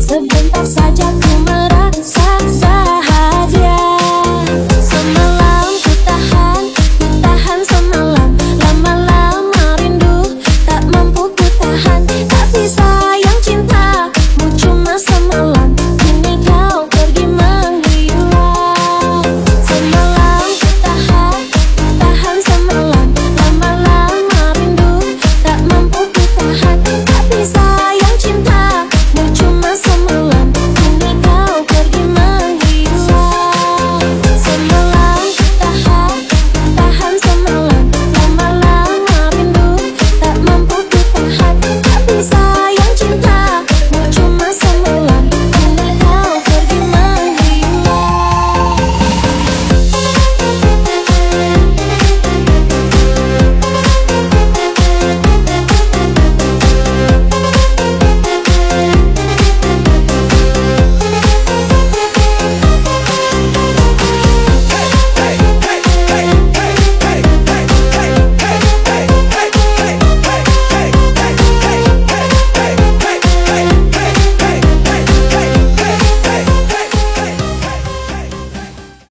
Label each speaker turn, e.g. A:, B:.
A: Sebentar saja